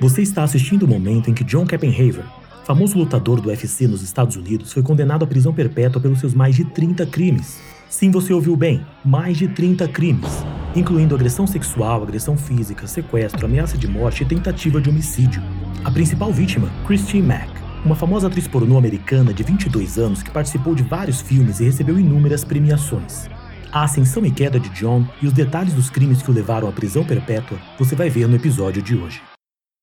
Você está assistindo o momento em que John Keppenhaver, famoso lutador do UFC nos Estados Unidos, foi condenado à prisão perpétua pelos seus mais de 30 crimes. Sim, você ouviu bem, mais de 30 crimes, incluindo agressão sexual, agressão física, sequestro, ameaça de morte e tentativa de homicídio. A principal vítima, Christine Mack, uma famosa atriz pornô americana de 22 anos que participou de vários filmes e recebeu inúmeras premiações. A ascensão e queda de John e os detalhes dos crimes que o levaram à prisão perpétua você vai ver no episódio de hoje.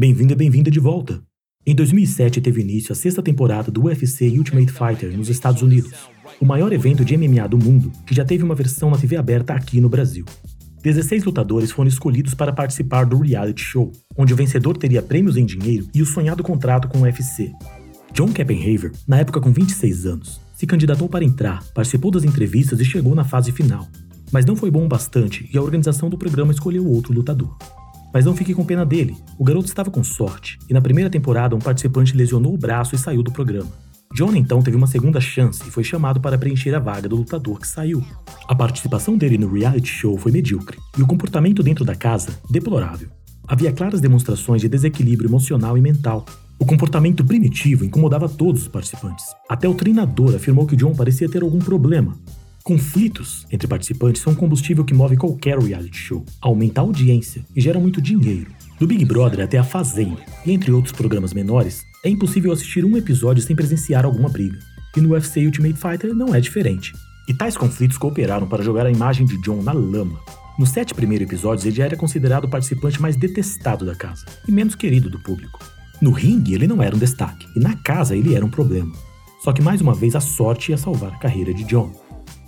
Bem-vindo e bem-vinda de volta! Em 2007 teve início a sexta temporada do UFC Ultimate Fighter nos Estados Unidos, o maior evento de MMA do mundo que já teve uma versão na TV aberta aqui no Brasil. 16 lutadores foram escolhidos para participar do reality show, onde o vencedor teria prêmios em dinheiro e o sonhado contrato com o UFC. John Keppenhaver, na época com 26 anos, se candidatou para entrar, participou das entrevistas e chegou na fase final. Mas não foi bom o bastante e a organização do programa escolheu outro lutador. Mas não fique com pena dele, o garoto estava com sorte, e na primeira temporada um participante lesionou o braço e saiu do programa. John então teve uma segunda chance e foi chamado para preencher a vaga do lutador que saiu. A participação dele no reality show foi medíocre e o comportamento dentro da casa deplorável. Havia claras demonstrações de desequilíbrio emocional e mental. O comportamento primitivo incomodava todos os participantes. Até o treinador afirmou que John parecia ter algum problema. Conflitos entre participantes são um combustível que move qualquer reality show, aumenta a audiência e gera muito dinheiro. Do Big Brother até a Fazenda, e entre outros programas menores, é impossível assistir um episódio sem presenciar alguma briga. E no UFC Ultimate Fighter não é diferente. E tais conflitos cooperaram para jogar a imagem de John na lama. Nos sete primeiros episódios, ele era considerado o participante mais detestado da casa e menos querido do público. No ringue, ele não era um destaque, e na casa, ele era um problema. Só que mais uma vez a sorte ia salvar a carreira de John.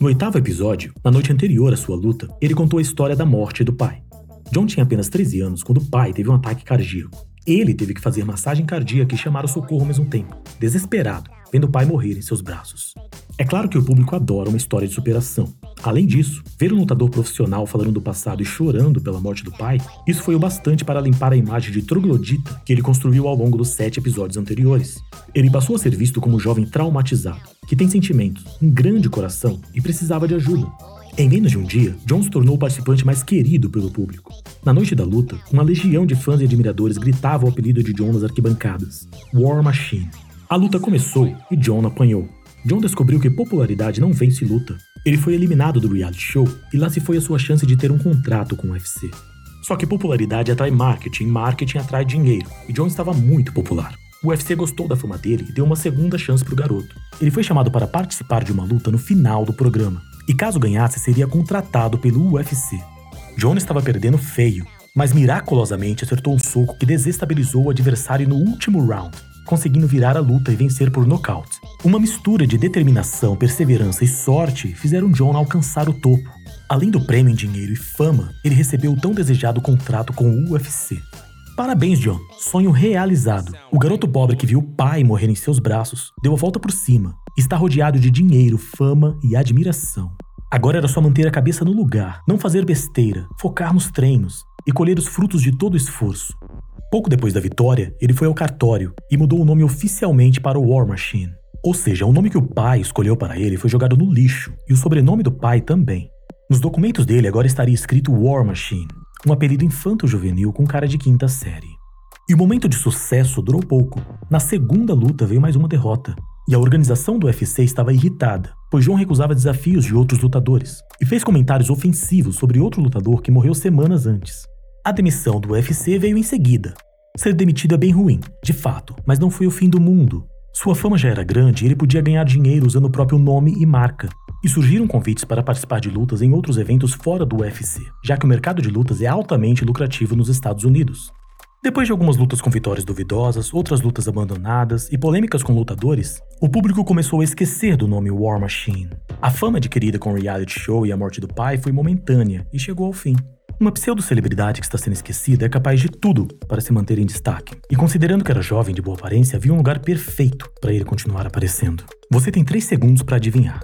No oitavo episódio, na noite anterior à sua luta, ele contou a história da morte do pai. John tinha apenas 13 anos quando o pai teve um ataque cardíaco. Ele teve que fazer massagem cardíaca e chamar o socorro ao mesmo tempo, desesperado, vendo o pai morrer em seus braços. É claro que o público adora uma história de superação. Além disso, ver um lutador profissional falando do passado e chorando pela morte do pai, isso foi o bastante para limpar a imagem de troglodita que ele construiu ao longo dos sete episódios anteriores. Ele passou a ser visto como um jovem traumatizado, que tem sentimentos, um grande coração e precisava de ajuda. Em menos de um dia, John se tornou o participante mais querido pelo público. Na noite da luta, uma legião de fãs e admiradores gritava o apelido de John nas arquibancadas: War Machine. A luta começou e John apanhou. John descobriu que popularidade não vence luta. Ele foi eliminado do reality show e lá se foi a sua chance de ter um contrato com o UFC. Só que popularidade atrai marketing, marketing atrai dinheiro, e John estava muito popular. O UFC gostou da fama dele e deu uma segunda chance para o garoto. Ele foi chamado para participar de uma luta no final do programa e caso ganhasse, seria contratado pelo UFC. John estava perdendo feio, mas miraculosamente acertou um soco que desestabilizou o adversário no último round, conseguindo virar a luta e vencer por nocaute. Uma mistura de determinação, perseverança e sorte fizeram John alcançar o topo. Além do prêmio em dinheiro e fama, ele recebeu o tão desejado contrato com o UFC. Parabéns, John. Sonho realizado. O garoto pobre que viu o pai morrer em seus braços deu a volta por cima. Está rodeado de dinheiro, fama e admiração. Agora era só manter a cabeça no lugar, não fazer besteira, focar nos treinos e colher os frutos de todo o esforço. Pouco depois da vitória, ele foi ao cartório e mudou o nome oficialmente para War Machine. Ou seja, o nome que o pai escolheu para ele foi jogado no lixo e o sobrenome do pai também. Nos documentos dele agora estaria escrito War Machine, um apelido infanto-juvenil com cara de quinta série. E o momento de sucesso durou pouco. Na segunda luta veio mais uma derrota. E a organização do UFC estava irritada, pois João recusava desafios de outros lutadores e fez comentários ofensivos sobre outro lutador que morreu semanas antes. A demissão do UFC veio em seguida. Ser demitido é bem ruim, de fato, mas não foi o fim do mundo. Sua fama já era grande e ele podia ganhar dinheiro usando o próprio nome e marca, e surgiram convites para participar de lutas em outros eventos fora do UFC, já que o mercado de lutas é altamente lucrativo nos Estados Unidos. Depois de algumas lutas com vitórias duvidosas, outras lutas abandonadas e polêmicas com lutadores, o público começou a esquecer do nome War Machine. A fama adquirida com o reality show e a morte do pai foi momentânea e chegou ao fim. Uma pseudo-celebridade que está sendo esquecida é capaz de tudo para se manter em destaque. E considerando que era jovem de boa aparência, havia um lugar perfeito para ele continuar aparecendo. Você tem 3 segundos para adivinhar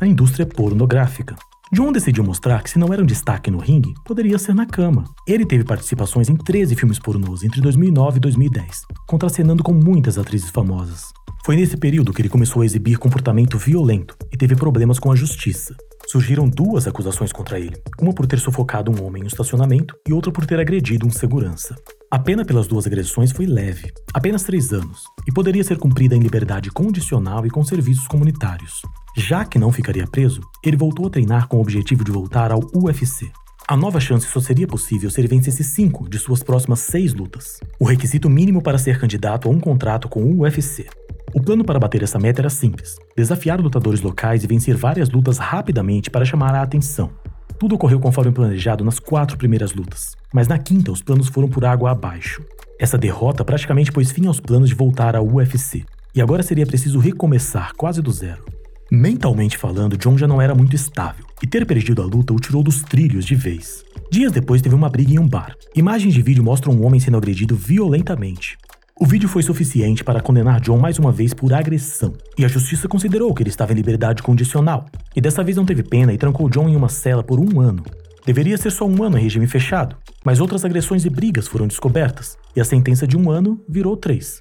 a indústria pornográfica. John decidiu mostrar que se não era um destaque no ringue, poderia ser na cama. Ele teve participações em 13 filmes pornôs entre 2009 e 2010, contracenando com muitas atrizes famosas. Foi nesse período que ele começou a exibir comportamento violento e teve problemas com a justiça. Surgiram duas acusações contra ele, uma por ter sufocado um homem em um estacionamento e outra por ter agredido um segurança. A pena pelas duas agressões foi leve, apenas três anos, e poderia ser cumprida em liberdade condicional e com serviços comunitários. Já que não ficaria preso, ele voltou a treinar com o objetivo de voltar ao UFC. A nova chance só seria possível se ele vencesse cinco de suas próximas seis lutas, o requisito mínimo para ser candidato a um contrato com o UFC. O plano para bater essa meta era simples: desafiar lutadores locais e vencer várias lutas rapidamente para chamar a atenção. Tudo ocorreu conforme planejado nas quatro primeiras lutas, mas na quinta os planos foram por água abaixo. Essa derrota praticamente pôs fim aos planos de voltar ao UFC, e agora seria preciso recomeçar quase do zero. Mentalmente falando, John já não era muito estável, e ter perdido a luta o tirou dos trilhos de vez. Dias depois teve uma briga em um bar. Imagens de vídeo mostram um homem sendo agredido violentamente. O vídeo foi suficiente para condenar John mais uma vez por agressão, e a justiça considerou que ele estava em liberdade condicional, e dessa vez não teve pena e trancou John em uma cela por um ano. Deveria ser só um ano em regime fechado, mas outras agressões e brigas foram descobertas, e a sentença de um ano virou três.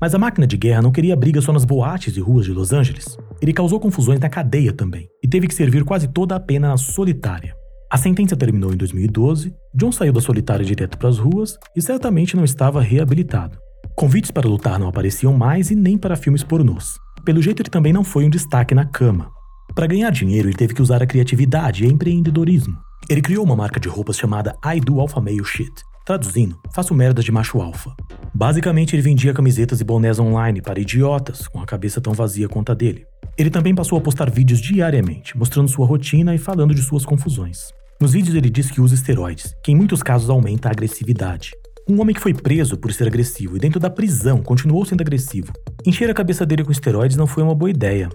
Mas a máquina de guerra não queria briga só nas boates e ruas de Los Angeles. Ele causou confusões na cadeia também, e teve que servir quase toda a pena na solitária. A sentença terminou em 2012, John saiu da solitária direto para as ruas e certamente não estava reabilitado. Convites para lutar não apareciam mais e nem para filmes pornôs. Pelo jeito, ele também não foi um destaque na cama. Para ganhar dinheiro, ele teve que usar a criatividade e empreendedorismo. Ele criou uma marca de roupas chamada I Do Alpha Male Shit. Traduzindo, faço merdas de macho alfa. Basicamente, ele vendia camisetas e bonés online para idiotas com a cabeça tão vazia quanto a dele. Ele também passou a postar vídeos diariamente, mostrando sua rotina e falando de suas confusões. Nos vídeos ele diz que usa esteroides, que em muitos casos aumenta a agressividade. Um homem que foi preso por ser agressivo e dentro da prisão continuou sendo agressivo. Encher a cabeça dele com esteroides não foi uma boa ideia.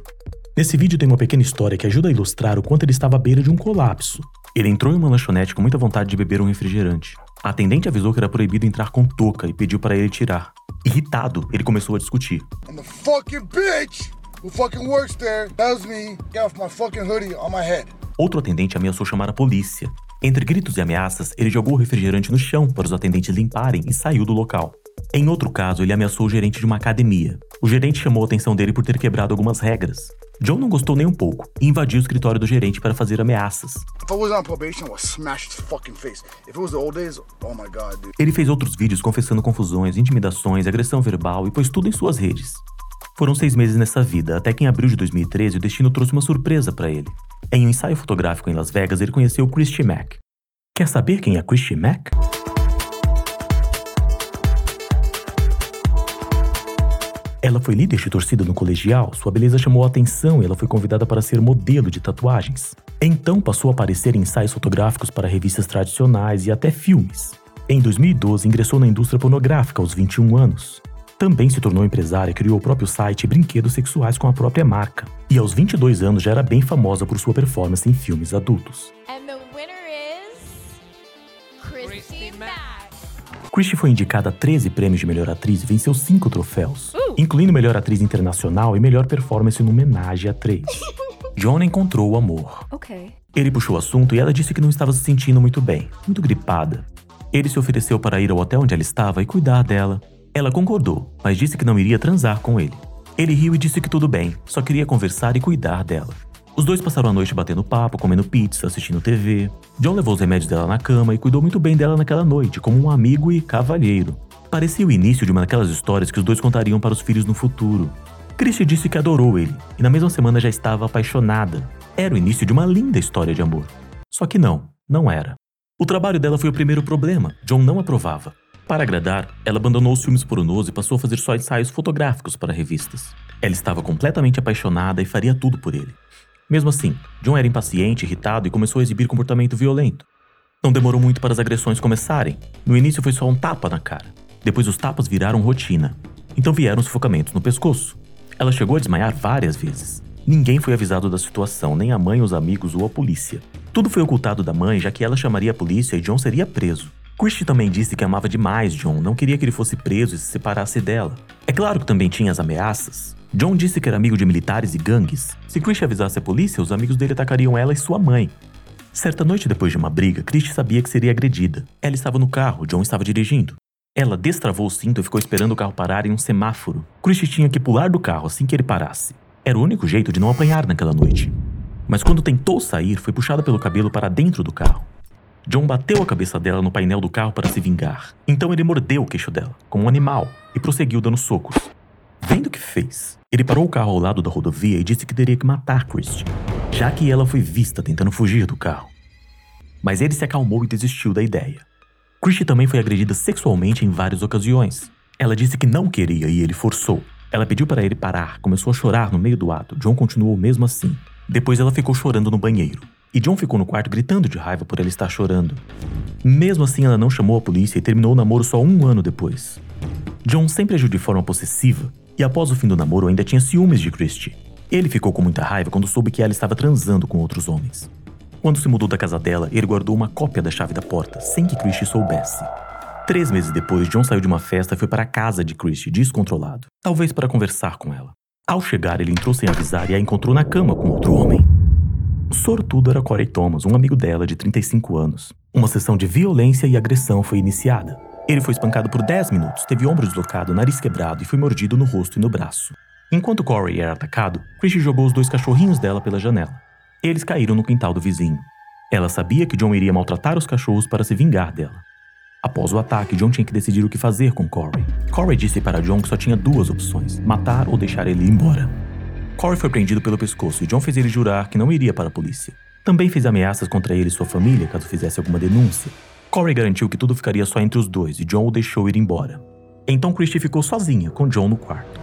Nesse vídeo tem uma pequena história que ajuda a ilustrar o quanto ele estava à beira de um colapso. Ele entrou em uma lanchonete com muita vontade de beber um refrigerante. A atendente avisou que era proibido entrar com touca e pediu para ele tirar. Irritado, ele começou a discutir. And the fucking bitch who fucking works there tells me get off my fucking hoodie on my head. Outro atendente ameaçou chamar a polícia. Entre gritos e ameaças, ele jogou o refrigerante no chão para os atendentes limparem e saiu do local. Em outro caso, ele ameaçou o gerente de uma academia. O gerente chamou a atenção dele por ter quebrado algumas regras. John não gostou nem um pouco e invadiu o escritório do gerente para fazer ameaças. Oh ele fez outros vídeos confessando confusões, intimidações, agressão verbal e pôs tudo em suas redes. Foram seis meses nessa vida, até que em abril de 2013 o destino trouxe uma surpresa para ele. Em um ensaio fotográfico em Las Vegas, ele conheceu Christy Mack. Quer saber quem é Christy Mack? Ela foi líder de torcida no colegial, sua beleza chamou a atenção e ela foi convidada para ser modelo de tatuagens. Então passou a aparecer em ensaios fotográficos para revistas tradicionais e até filmes. Em 2012, ingressou na indústria pornográfica aos 21 anos. Também se tornou empresária e criou o próprio site e brinquedos sexuais com a própria marca. E aos 22 anos já era bem famosa por sua performance em filmes adultos. Christie foi indicada a 13 prêmios de melhor atriz e venceu 5 troféus, uh. incluindo melhor atriz internacional e melhor performance no homenagem a 3. John encontrou o amor. Okay. Ele puxou o assunto e ela disse que não estava se sentindo muito bem, muito gripada. Ele se ofereceu para ir ao hotel onde ela estava e cuidar dela, ela concordou, mas disse que não iria transar com ele. Ele riu e disse que tudo bem, só queria conversar e cuidar dela. Os dois passaram a noite batendo papo, comendo pizza, assistindo TV. John levou os remédios dela na cama e cuidou muito bem dela naquela noite, como um amigo e cavalheiro. Parecia o início de uma daquelas histórias que os dois contariam para os filhos no futuro. Christie disse que adorou ele, e na mesma semana já estava apaixonada. Era o início de uma linda história de amor. Só que não, não era. O trabalho dela foi o primeiro problema. John não aprovava. Para agradar, ela abandonou os filmes pornôs e passou a fazer só ensaios fotográficos para revistas. Ela estava completamente apaixonada e faria tudo por ele. Mesmo assim, John era impaciente, irritado e começou a exibir comportamento violento. Não demorou muito para as agressões começarem. No início foi só um tapa na cara. Depois os tapas viraram rotina. Então vieram sufocamentos no pescoço. Ela chegou a desmaiar várias vezes. Ninguém foi avisado da situação, nem a mãe, os amigos ou a polícia. Tudo foi ocultado da mãe, já que ela chamaria a polícia e John seria preso. Christie também disse que amava demais John, não queria que ele fosse preso e se separasse dela. É claro que também tinha as ameaças. John disse que era amigo de militares e gangues. Se Christie avisasse a polícia, os amigos dele atacariam ela e sua mãe. Certa noite depois de uma briga, Christie sabia que seria agredida. Ela estava no carro, John estava dirigindo. Ela destravou o cinto e ficou esperando o carro parar em um semáforo. Christie tinha que pular do carro assim que ele parasse. Era o único jeito de não apanhar naquela noite. Mas quando tentou sair, foi puxada pelo cabelo para dentro do carro. John bateu a cabeça dela no painel do carro para se vingar. Então ele mordeu o queixo dela, como um animal, e prosseguiu dando socos. Vendo o que fez, ele parou o carro ao lado da rodovia e disse que teria que matar Christie, já que ela foi vista tentando fugir do carro. Mas ele se acalmou e desistiu da ideia. Christie também foi agredida sexualmente em várias ocasiões. Ela disse que não queria e ele forçou. Ela pediu para ele parar, começou a chorar no meio do ato. John continuou mesmo assim. Depois ela ficou chorando no banheiro. E John ficou no quarto gritando de raiva por ela estar chorando. Mesmo assim, ela não chamou a polícia e terminou o namoro só um ano depois. John sempre agiu de forma possessiva e após o fim do namoro ainda tinha ciúmes de Christie. Ele ficou com muita raiva quando soube que ela estava transando com outros homens. Quando se mudou da casa dela, ele guardou uma cópia da chave da porta, sem que Christie soubesse. Três meses depois, John saiu de uma festa e foi para a casa de Christie, descontrolado, talvez para conversar com ela. Ao chegar, ele entrou sem avisar e a encontrou na cama com outro homem. O sortudo era Corey Thomas, um amigo dela de 35 anos. Uma sessão de violência e agressão foi iniciada. Ele foi espancado por 10 minutos, teve ombro deslocado, nariz quebrado e foi mordido no rosto e no braço. Enquanto Corey era atacado, Christie jogou os dois cachorrinhos dela pela janela. Eles caíram no quintal do vizinho. Ela sabia que John iria maltratar os cachorros para se vingar dela. Após o ataque, John tinha que decidir o que fazer com Corey. Corey disse para John que só tinha duas opções: matar ou deixar ele embora. Corey foi prendido pelo pescoço e John fez ele jurar que não iria para a polícia. Também fez ameaças contra ele e sua família caso fizesse alguma denúncia. Corey garantiu que tudo ficaria só entre os dois e John o deixou ir embora. Então Christie ficou sozinha com John no quarto.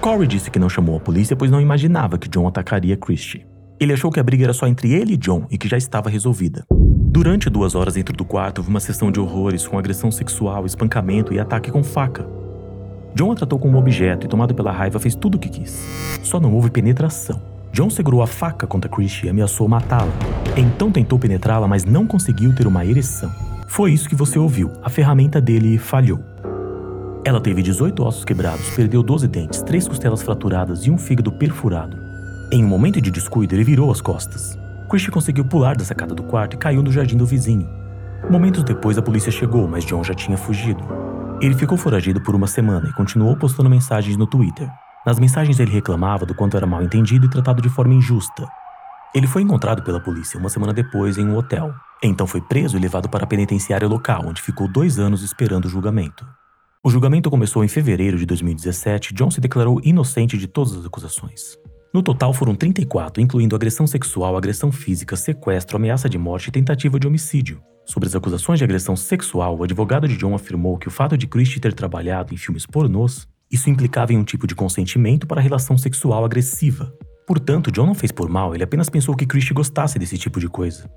Corey disse que não chamou a polícia pois não imaginava que John atacaria Christie. Ele achou que a briga era só entre ele e John e que já estava resolvida. Durante duas horas dentro do quarto, houve uma sessão de horrores com agressão sexual, espancamento e ataque com faca. John a tratou como um objeto e, tomado pela raiva, fez tudo o que quis. Só não houve penetração. John segurou a faca contra Christie e ameaçou matá-la. Então tentou penetrá-la, mas não conseguiu ter uma ereção. Foi isso que você ouviu. A ferramenta dele falhou. Ela teve 18 ossos quebrados, perdeu 12 dentes, 3 costelas fraturadas e um fígado perfurado. Em um momento de descuido, ele virou as costas. Christie conseguiu pular da sacada do quarto e caiu no jardim do vizinho. Momentos depois, a polícia chegou, mas John já tinha fugido. Ele ficou foragido por uma semana e continuou postando mensagens no Twitter. Nas mensagens ele reclamava do quanto era mal entendido e tratado de forma injusta. Ele foi encontrado pela polícia uma semana depois em um hotel. Então foi preso e levado para a penitenciária local, onde ficou dois anos esperando o julgamento. O julgamento começou em fevereiro de 2017 e John se declarou inocente de todas as acusações. No total foram 34, incluindo agressão sexual, agressão física, sequestro, ameaça de morte e tentativa de homicídio. Sobre as acusações de agressão sexual, o advogado de John afirmou que o fato de Christie ter trabalhado em filmes pornôs, isso implicava em um tipo de consentimento para a relação sexual agressiva. Portanto, John não fez por mal, ele apenas pensou que Christie gostasse desse tipo de coisa.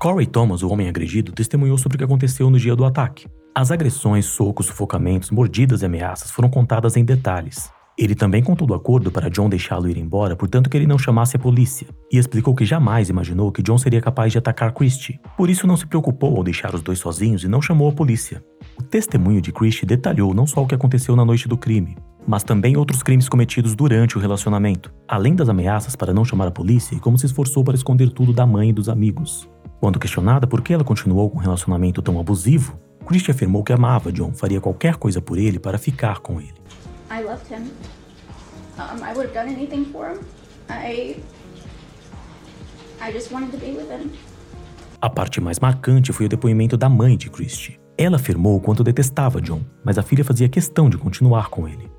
Corey Thomas, o homem agredido, testemunhou sobre o que aconteceu no dia do ataque. As agressões, socos, sufocamentos, mordidas e ameaças foram contadas em detalhes. Ele também contou do acordo para John deixá-lo ir embora, portanto que ele não chamasse a polícia, e explicou que jamais imaginou que John seria capaz de atacar Christie. Por isso não se preocupou ao deixar os dois sozinhos e não chamou a polícia. O testemunho de Christie detalhou não só o que aconteceu na noite do crime, mas também outros crimes cometidos durante o relacionamento, além das ameaças para não chamar a polícia e como se esforçou para esconder tudo da mãe e dos amigos. Quando questionada por que ela continuou com um relacionamento tão abusivo, Christie afirmou que amava John, faria qualquer coisa por ele para ficar com ele. I loved him. Um, I would have done anything for him. I, I just wanted to be with him. A parte mais marcante foi o depoimento da mãe de Christie. Ela afirmou o quanto detestava John, mas a filha fazia questão de continuar com ele.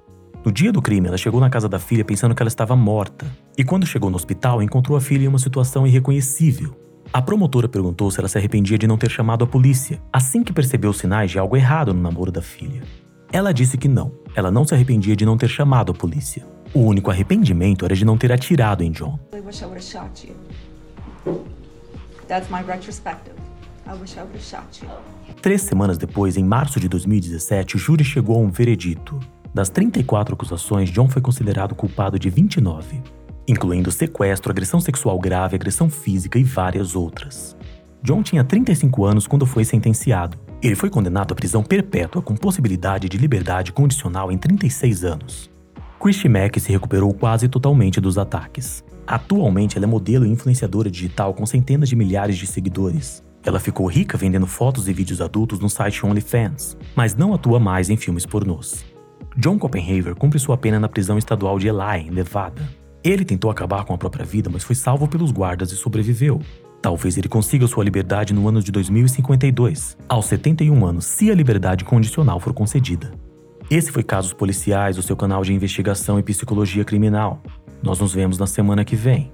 No dia do crime, ela chegou na casa da filha pensando que ela estava morta, e quando chegou no hospital, encontrou a filha em uma situação irreconhecível. A promotora perguntou se ela se arrependia de não ter chamado a polícia, assim que percebeu sinais de algo errado no namoro da filha. Ela disse que não, ela não se arrependia de não ter chamado a polícia. O único arrependimento era de não ter atirado em John. Três semanas depois, em março de 2017, o júri chegou a um veredito. Das 34 acusações, John foi considerado culpado de 29, incluindo sequestro, agressão sexual grave, agressão física e várias outras. John tinha 35 anos quando foi sentenciado. Ele foi condenado à prisão perpétua com possibilidade de liberdade condicional em 36 anos. Christy Mack se recuperou quase totalmente dos ataques. Atualmente, ela é modelo e influenciadora digital com centenas de milhares de seguidores. Ela ficou rica vendendo fotos e vídeos adultos no site OnlyFans, mas não atua mais em filmes pornôs. John Copenhaver cumpre sua pena na prisão estadual de Eli, em Nevada. Ele tentou acabar com a própria vida, mas foi salvo pelos guardas e sobreviveu. Talvez ele consiga sua liberdade no ano de 2052, aos 71 anos, se a liberdade condicional for concedida. Esse foi Casos Policiais, o seu canal de investigação e psicologia criminal. Nós nos vemos na semana que vem.